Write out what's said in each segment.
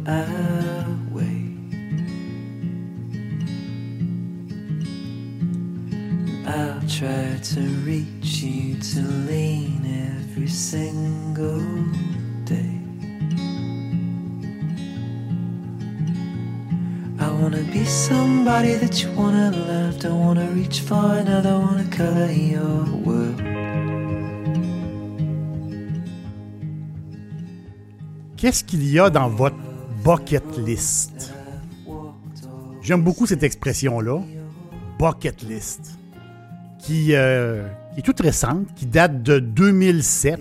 Go our way. I'll try to reach you to lean every single day. I wanna be somebody that you wanna love. Don't wanna reach for another, wanna color your world. Qu'est-ce qu'il y a dans votre bucket list? J'aime beaucoup cette expression-là, bucket list, qui, euh, est toute récente, qui date de 2007.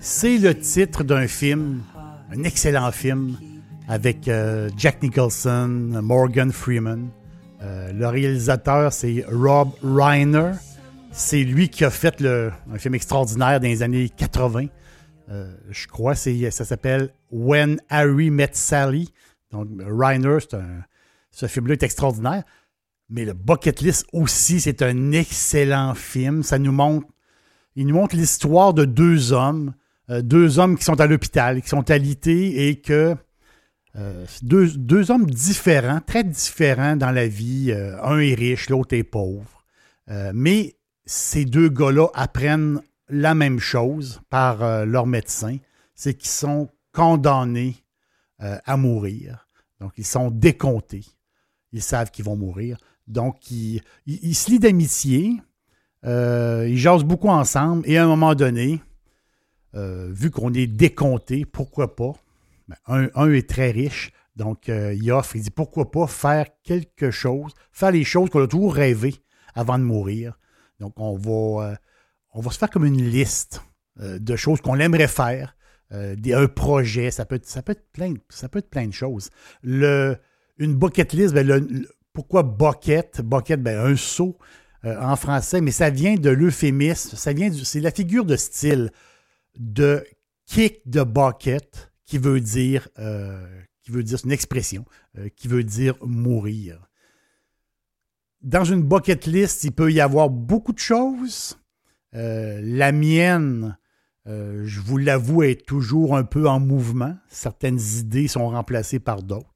C'est le titre d'un film, un excellent film, avec euh, Jack Nicholson, Morgan Freeman. Euh, le réalisateur, c'est Rob Reiner. C'est lui qui a fait le, un film extraordinaire dans les années 80. Euh, je crois c'est ça s'appelle When Harry Met Sally. Donc, Reiner, un, ce film-là est extraordinaire. Mais le Bucket List aussi, c'est un excellent film. Ça nous montre, il nous montre l'histoire de deux hommes, euh, deux hommes qui sont à l'hôpital, qui sont alités et que euh, deux, deux, hommes différents, très différents dans la vie. Un est riche, l'autre est pauvre. Mais ces deux gars-là apprennent la même chose par euh, leur médecin, c'est qu'ils sont condamnés euh, à mourir. Donc, ils sont décomptés. Ils savent qu'ils vont mourir. Donc, ils, se lient d'amitié. Euh, ils jasent beaucoup ensemble. Et à un moment donné, vu qu'on est décompté, pourquoi pas? Ben, un, est très riche. Donc, il offre, il dit pourquoi pas faire quelque chose, faire les choses qu'on a toujours rêvé avant de mourir? Donc, on va, on va se faire comme une liste euh, de choses qu'on aimerait faire. Euh, un projet, ça peut, être, plein, de choses. Le, une bucket list, ben pourquoi bucket? Bucket, ben un seau euh, en français, mais ça vient de l'euphémisme, ça vient c'est la figure de style de kick the bucket qui veut dire, euh, qui veut dire, c'est une expression, qui veut dire mourir. Dans une bucket list, il peut y avoir beaucoup de choses. Euh, la mienne, euh, je vous l'avoue, est toujours un peu en mouvement. Certaines idées sont remplacées par d'autres.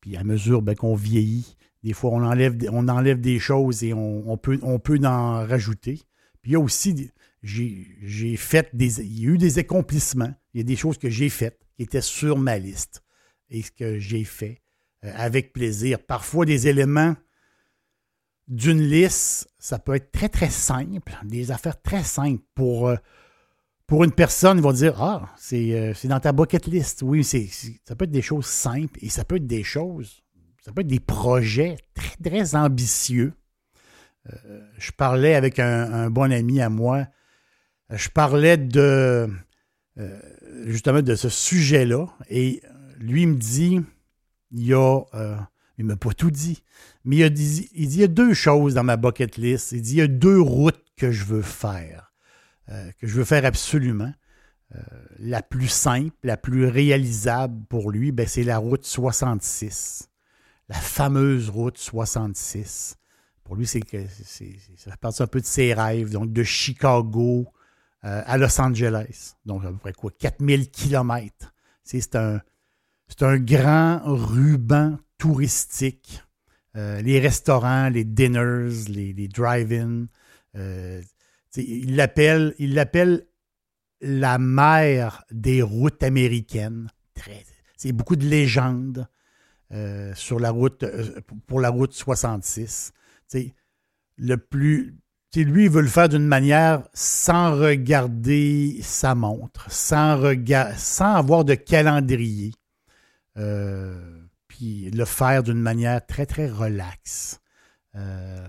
Puis à mesure ben, qu'on vieillit, des fois on enlève, des choses et on, on, peut, on peut en rajouter. Puis il y a aussi, j'ai fait des, il y a eu des accomplissements. Il y a des choses que j'ai faites qui étaient sur ma liste et ce que j'ai fait euh, avec plaisir. Parfois des éléments d'une liste, ça peut être très, très simple, des affaires très simples. Pour, euh, une personne, ils vont dire Ah, c'est euh, dans ta bucket list. Oui, c'est ça peut être des choses simples et ça peut être des choses, ça peut être des projets très, très ambitieux. Euh, je parlais avec un, bon ami à moi, je parlais de justement de ce sujet-là et lui me dit il y a il ne m'a pas tout dit. Mais il, dit, il y a deux choses dans ma bucket list. Il dit il y a deux routes que je veux faire, euh, que je veux faire absolument. Euh, la plus simple, la plus réalisable pour lui, ben, c'est la route 66. La fameuse route 66. Pour lui, c'est que c'est, ça partie un peu de ses rêves. Donc, de Chicago euh, à Los Angeles. Donc, à peu près quoi? 4000 kilomètres. C'est un, c'est un grand ruban touristique. Euh, les restaurants, les dinners, les, drive-in. Euh, il l'appelle la mère des routes américaines. C'est beaucoup de légendes euh, sur la route, euh, pour la route 66. T'sais, le plus, lui, veut le faire d'une manière sans regarder sa montre, sans, sans avoir de calendrier. Le faire d'une manière très, très relaxe. Euh,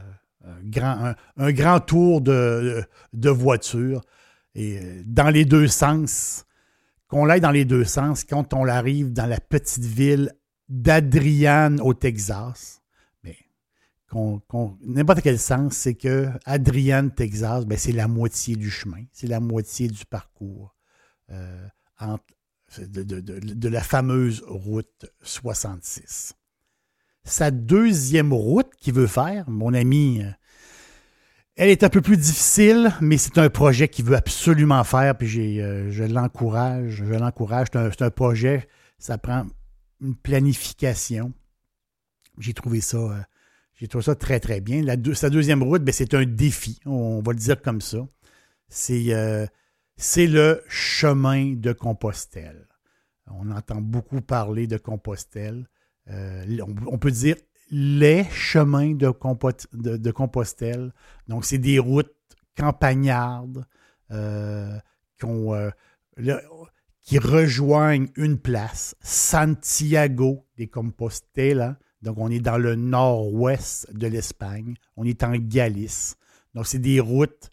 un, grand, tour de, voiture. Et dans les deux sens, qu'on l'aille dans les deux sens, quand on arrive dans la petite ville d'Adrian au Texas, mais qu'on, n'importe quel sens, c'est que Adrian, Texas, ben, c'est la moitié du chemin, c'est la moitié du parcours euh, de, la fameuse route 66. Sa deuxième route qu'il veut faire, mon ami euh, elle est un peu plus difficile, mais c'est un projet qu'il veut absolument faire, puis euh, je l'encourage. Je l'encourage. C'est un, projet, ça prend une planification. J'ai trouvé ça. Euh, j'ai trouvé ça très, très bien. sa deuxième route, ben, c'est un défi. On, va le dire comme ça. C'est, c'est le chemin de Compostelle. On entend beaucoup parler de Compostelle. on, peut dire les chemins de, Compostelle. Donc, c'est des routes campagnardes euh, euh, qui rejoignent une place, Santiago de Compostela. Donc, on est dans le nord-ouest de l'Espagne. On est en Galice. Donc, c'est des routes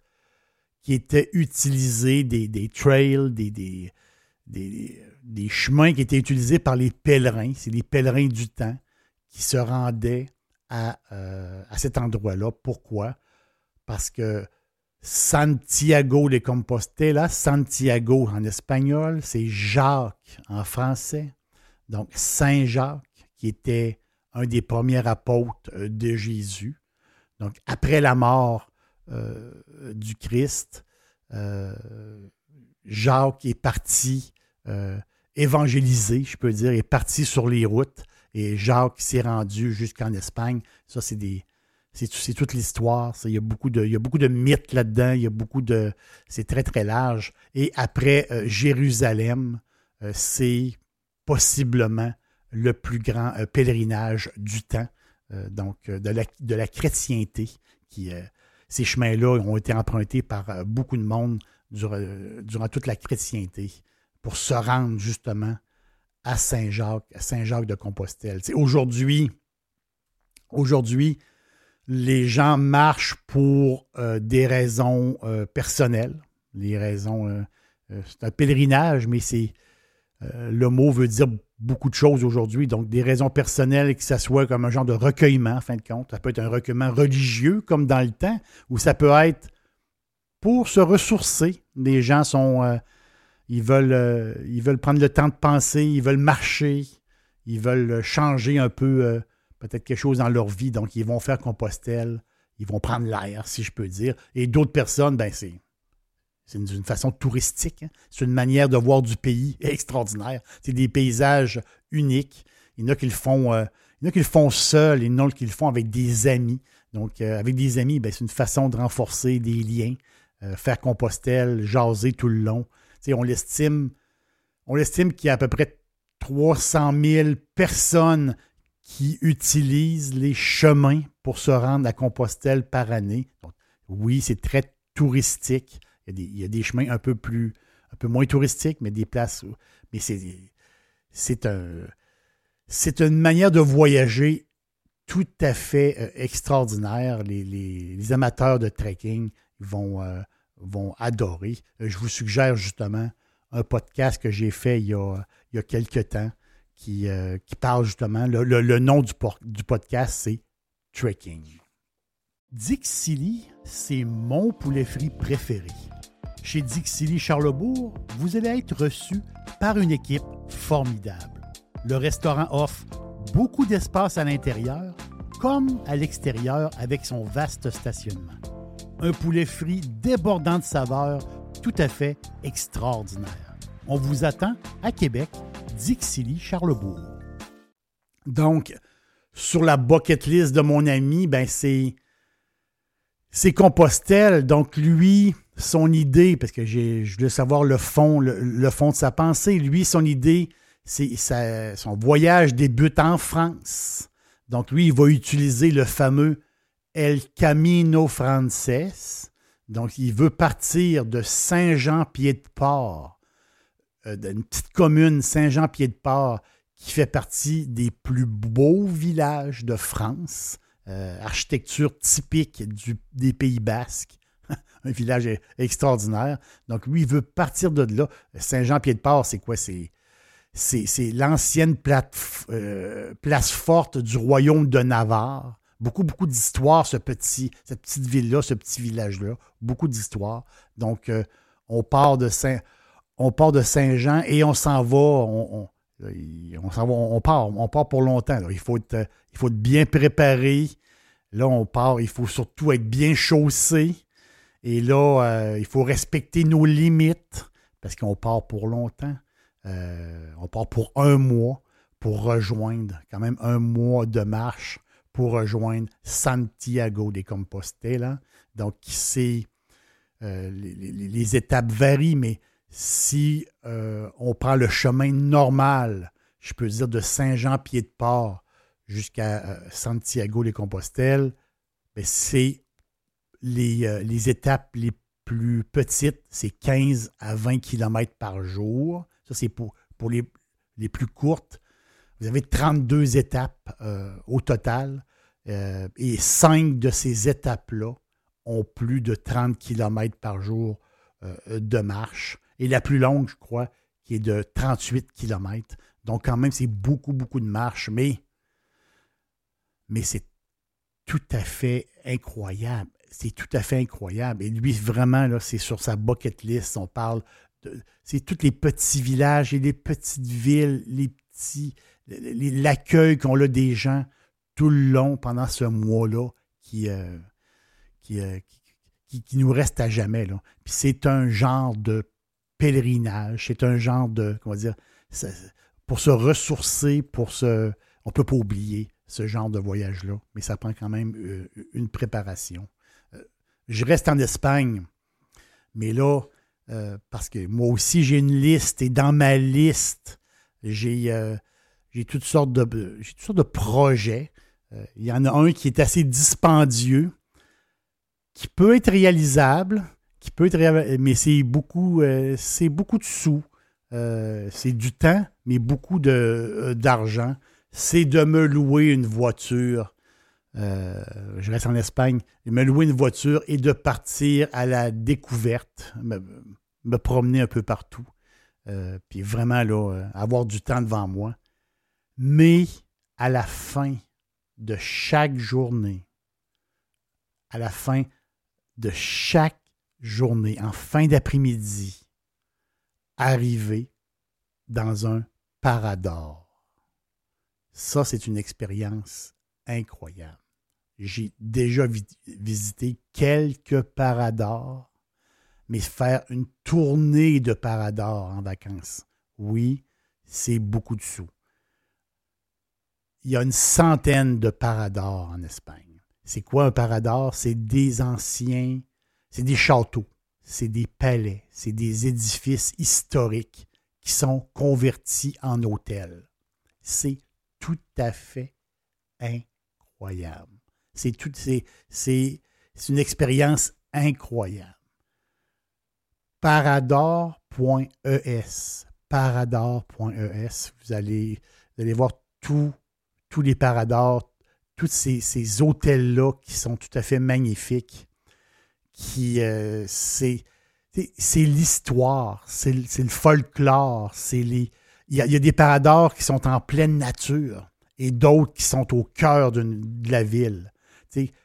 qui étaient utilisées, des, trails, des, des, des, chemins qui étaient utilisés par les pèlerins. C'est les pèlerins du temps qui se rendaient à, euh, à cet endroit-là. Pourquoi? Parce que Santiago de Compostela, Santiago en espagnol, c'est Jacques en français. Donc Saint Jacques, qui était un des premiers apôtres euh, de Jésus. Donc après la mort du Christ, Jacques est parti évangéliser, je peux dire, est parti sur les routes et Jacques s'est rendu jusqu'en Espagne. Ça, c'est des. C'est toute l'histoire. Il y, a beaucoup de, mythes là-dedans. Il y a beaucoup de. C'est très, très large. Et après euh, Jérusalem, euh, c'est possiblement le plus grand euh, pèlerinage du temps, donc de la, de la chrétienté. Qui, ces chemins-là ont été empruntés par beaucoup de monde durant, durant toute la chrétienté pour se rendre justement à Saint-Jacques, à Saint-Jacques de Compostelle. aujourd'hui, aujourd'hui, les gens marchent pour euh, des raisons euh, personnelles, les raisons. Euh, c'est un pèlerinage, mais c'est le mot veut dire beaucoup de choses aujourd'hui. Donc, des raisons personnelles, que ce soit comme un genre de recueillement, en fin de compte. Ça peut être un recueillement religieux, comme dans le temps, ou ça peut être pour se ressourcer. Les gens sont ils veulent, euh, ils veulent prendre le temps de penser, ils veulent marcher, ils veulent changer un peu euh, peut-être quelque chose dans leur vie. Donc, ils vont faire Compostelle, ils vont prendre l'air, si je peux dire. Et d'autres personnes, ben c'est. C'est une, façon touristique. Hein. C'est une manière de voir du pays extraordinaire. C'est des paysages uniques. Il y en a qui le font, euh, il y en a qui le font et qui le font avec des amis. Donc, avec des amis, ben, c'est une façon de renforcer des liens, faire Compostelle, jaser tout le long on l'estime, on qu'il y a à peu près 300 000 personnes qui utilisent les chemins pour se rendre à Compostelle par année. oui, c'est très touristique. Il y, a des, chemins un peu plus, un peu moins touristiques, mais des places. Mais c'est, un, une manière de voyager tout à fait euh, extraordinaire. Les, amateurs de trekking vont, euh, adorer. Euh, je vous suggère justement un podcast que j'ai fait il y a, il quelques temps qui, parle justement, le, nom du, du podcast, c'est Trekking. Dixili, c'est mon poulet frit préféré. Chez Dixili Charlebourg, vous allez être reçu par une équipe formidable. Le restaurant offre beaucoup d'espace à l'intérieur comme à l'extérieur avec son vaste stationnement un poulet frit débordant de saveurs, tout à fait extraordinaire. On vous attend à Québec, Dixilly, Charlebourg. Donc, sur la bucket list de mon ami, ben c'est c'est Compostelle. Donc lui, son idée, parce que je veux savoir le fond, le, fond de sa pensée. Lui, son idée, c'est son voyage débute en France. Donc lui, il va utiliser le fameux El Camino Frances. Donc, il veut partir de Saint-Jean-Pied-de-Port, euh, d'une petite commune, Saint-Jean-Pied-de-Port, qui fait partie des plus beaux villages de France. Euh, architecture typique des Pays basques. un village extraordinaire. Donc, lui, il veut partir de là. Saint-Jean-Pied-de-Port, c'est quoi? C'est, c'est, l'ancienne euh, place forte du royaume de Navarre. Beaucoup, beaucoup d'histoires, ce petit, cette petite ville-là, ce petit village-là. Beaucoup d'histoires. Donc, euh, on part de on Saint-Jean et on s'en va, on, on, part, on part pour longtemps. Il, faut il faut être bien préparé. Là, on part, il faut surtout être bien chaussé. Et là, euh, il faut respecter nos limites parce qu'on part pour longtemps. Euh, on part pour un mois pour rejoindre, quand même un mois de marche pour rejoindre Santiago de Compostela. Donc, c'est euh, les, étapes varient, mais si on prend le chemin normal, je peux dire de Saint-Jean-Pied-de-Port jusqu'à Santiago de Compostela, ben, c'est les, les, étapes les plus petites, c'est 15 à 20 km par jour. Ça, c'est pour, les, plus courtes. Vous avez 32 étapes euh, au total. Euh, et 5 de ces étapes-là ont plus de 30 km par jour euh, de marche. Et la plus longue, je crois, qui est de 38 km. Donc, quand même, c'est beaucoup, beaucoup de marche, mais, mais c'est tout à fait incroyable c'est tout à fait incroyable. Et lui, vraiment, là, c'est sur sa bucket list. On parle de. C'est tous les petits villages et les petites villes, les petits. L'accueil qu'on a des gens tout le long pendant ce mois-là qui, euh, euh, qui, qui, nous reste à jamais. Puis c'est un genre de pèlerinage, c'est un genre de. Comment dire Pour se ressourcer, pour se. On ne peut pas oublier ce genre de voyage-là, mais ça prend quand même euh, une préparation je reste en Espagne. Mais là, euh, parce que moi aussi, j'ai une liste et dans ma liste, j'ai euh, toutes, sortes de, toutes sortes de projets. Euh, il y en a un qui est assez dispendieux, qui peut être réalisable, qui peut être mais c'est beaucoup, c'est beaucoup de sous. c'est du temps, mais beaucoup d'argent. C'est de me louer une voiture euh, je reste en Espagne, me louer une voiture et de partir à la découverte, me, promener un peu partout. Euh, puis vraiment, là, euh, avoir du temps devant moi. Mais à la fin de chaque journée, à la fin de chaque journée, en fin d'après-midi, arriver dans un parador. Ça, c'est une expérience incroyable. J'ai déjà visité quelques paradors, mais faire une tournée de paradors en vacances, oui, c'est beaucoup de sous. Il y a une centaine de paradors en Espagne. C'est quoi un parador? C'est des anciens, c'est des châteaux, c'est des palais, c'est des édifices historiques qui sont convertis en hôtels. C'est tout à fait incroyable. C'est tout, c'est, une expérience incroyable. Parador.es. Parador.es. Vous allez, voir tous les paradors, tous ces, hôtels-là qui sont tout à fait magnifiques. Qui, euh, c'est, c'est l'histoire, c'est le folklore, c'est les. Il y, a, il y, a, des paradors qui sont en pleine nature et d'autres qui sont au cœur de la ville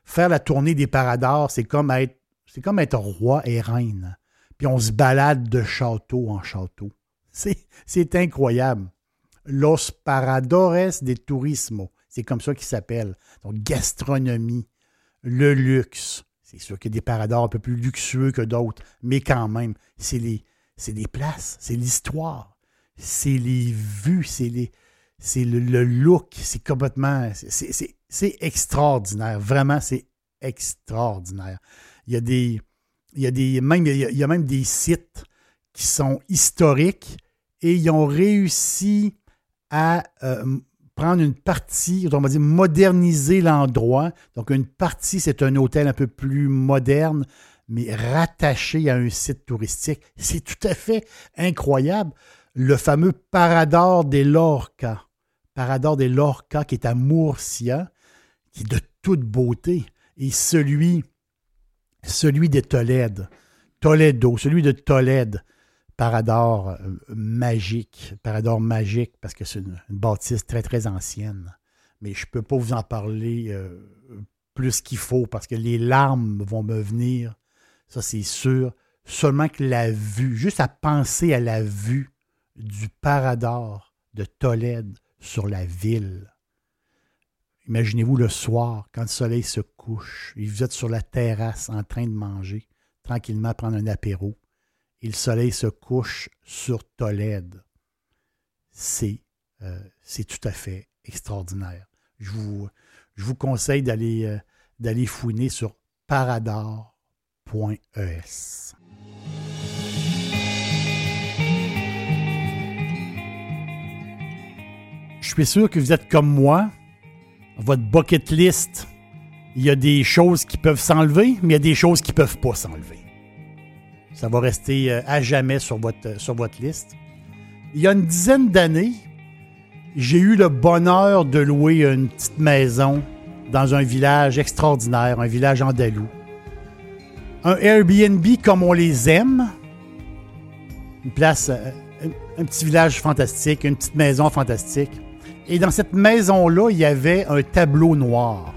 faire la tournée des paradors, c'est comme être roi et reine. Puis on se balade de château en château. C'est incroyable. Los Paradores de Turismo. C'est comme ça qu'il s'appelle. Donc, gastronomie, le luxe. C'est sûr qu'il y a des paradors un peu plus luxueux que d'autres, mais quand même, c'est les, les places, c'est l'histoire, c'est les vues, c'est les, c'est le, look, c'est complètement. C'est extraordinaire. Vraiment, c'est extraordinaire. Il y a des. Il y a des. Même, il y a, même des sites qui sont historiques et ils ont réussi à euh, prendre une partie, on va dire moderniser l'endroit. Donc, une partie, c'est un hôtel un peu plus moderne, mais rattaché à un site touristique. C'est tout à fait incroyable. Le fameux Parador des Lorca. Parador des Lorca, qui est à Murcia, qui est de toute beauté, et celui celui de Tolède, Toledo, celui de Tolède, Parador euh, magique, Parador magique, parce que c'est une, bâtisse très, très ancienne. Mais je ne peux pas vous en parler euh, plus qu'il faut, parce que les larmes vont me venir, ça c'est sûr. Seulement que la vue, juste à penser à la vue du Parador de Tolède sur la ville. Imaginez-vous le soir, quand le soleil se couche, et vous êtes sur la terrasse en train de manger, tranquillement prendre un apéro, et le soleil se couche sur Tolède. C'est euh, tout à fait extraordinaire. Je vous, conseille d'aller euh, d'aller fouiner sur parador.es. Je suis sûr que vous êtes comme moi. Votre bucket list, il y a des choses qui peuvent s'enlever, mais il y a des choses qui ne peuvent pas s'enlever. Ça va rester euh, à jamais sur votre, sur votre liste. Il y a une dizaine d'années, j'ai eu le bonheur de louer une petite maison dans un village extraordinaire, un village andalou. Un Airbnb comme on les aime. Une place, euh, un petit village fantastique, une petite maison fantastique. Et dans cette maison-là, il y avait un tableau noir.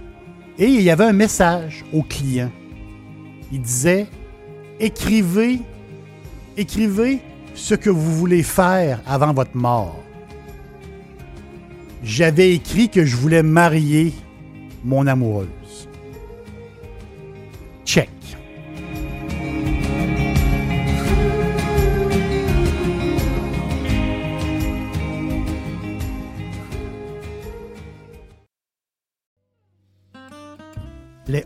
Et il y avait un message au client. Il disait Écrivez, écrivez ce que vous voulez faire avant votre mort. J'avais écrit que je voulais marier mon amoureuse.